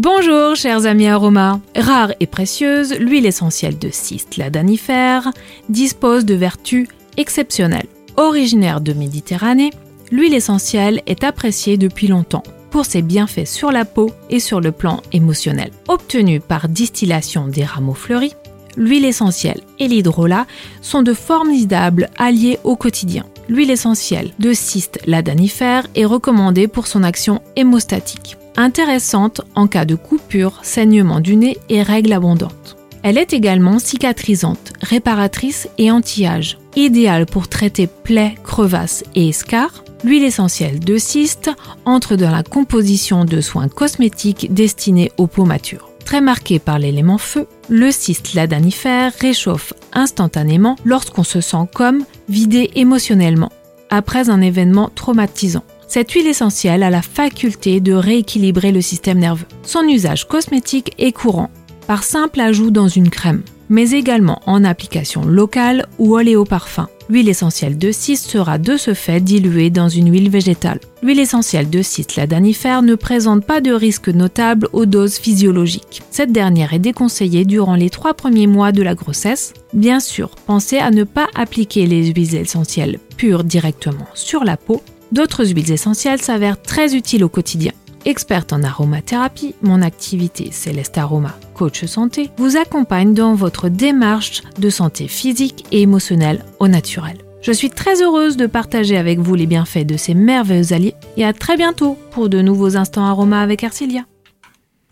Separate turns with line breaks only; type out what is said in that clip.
Bonjour chers amis aromas. Rare et précieuse, l'huile essentielle de cyste ladanifère dispose de vertus exceptionnelles. Originaire de Méditerranée, l'huile essentielle est appréciée depuis longtemps pour ses bienfaits sur la peau et sur le plan émotionnel. Obtenue par distillation des rameaux fleuris, l'huile essentielle et l'hydrolat sont de formidables alliés au quotidien. L'huile essentielle de cyste ladanifère est recommandée pour son action hémostatique, intéressante en cas de coupure, saignement du nez et règles abondantes. Elle est également cicatrisante, réparatrice et anti-âge, idéale pour traiter plaies, crevasses et escarres. L'huile essentielle de cyste entre dans la composition de soins cosmétiques destinés aux peaux matures. Très marqué par l'élément feu, le cyste ladanifère réchauffe instantanément lorsqu'on se sent comme vidé émotionnellement après un événement traumatisant. Cette huile essentielle a la faculté de rééquilibrer le système nerveux. Son usage cosmétique est courant, par simple ajout dans une crème, mais également en application locale ou oléoparfum. L'huile essentielle de cyste sera de ce fait diluée dans une huile végétale. L'huile essentielle de cyste ladanifère ne présente pas de risque notable aux doses physiologiques. Cette dernière est déconseillée durant les trois premiers mois de la grossesse. Bien sûr, pensez à ne pas appliquer les huiles essentielles pures directement sur la peau. D'autres huiles essentielles s'avèrent très utiles au quotidien. Experte en aromathérapie, mon activité Céleste Aroma, coach santé, vous accompagne dans votre démarche de santé physique et émotionnelle au naturel. Je suis très heureuse de partager avec vous les bienfaits de ces merveilleux alliés et à très bientôt pour de nouveaux instants aromas avec Arcilia.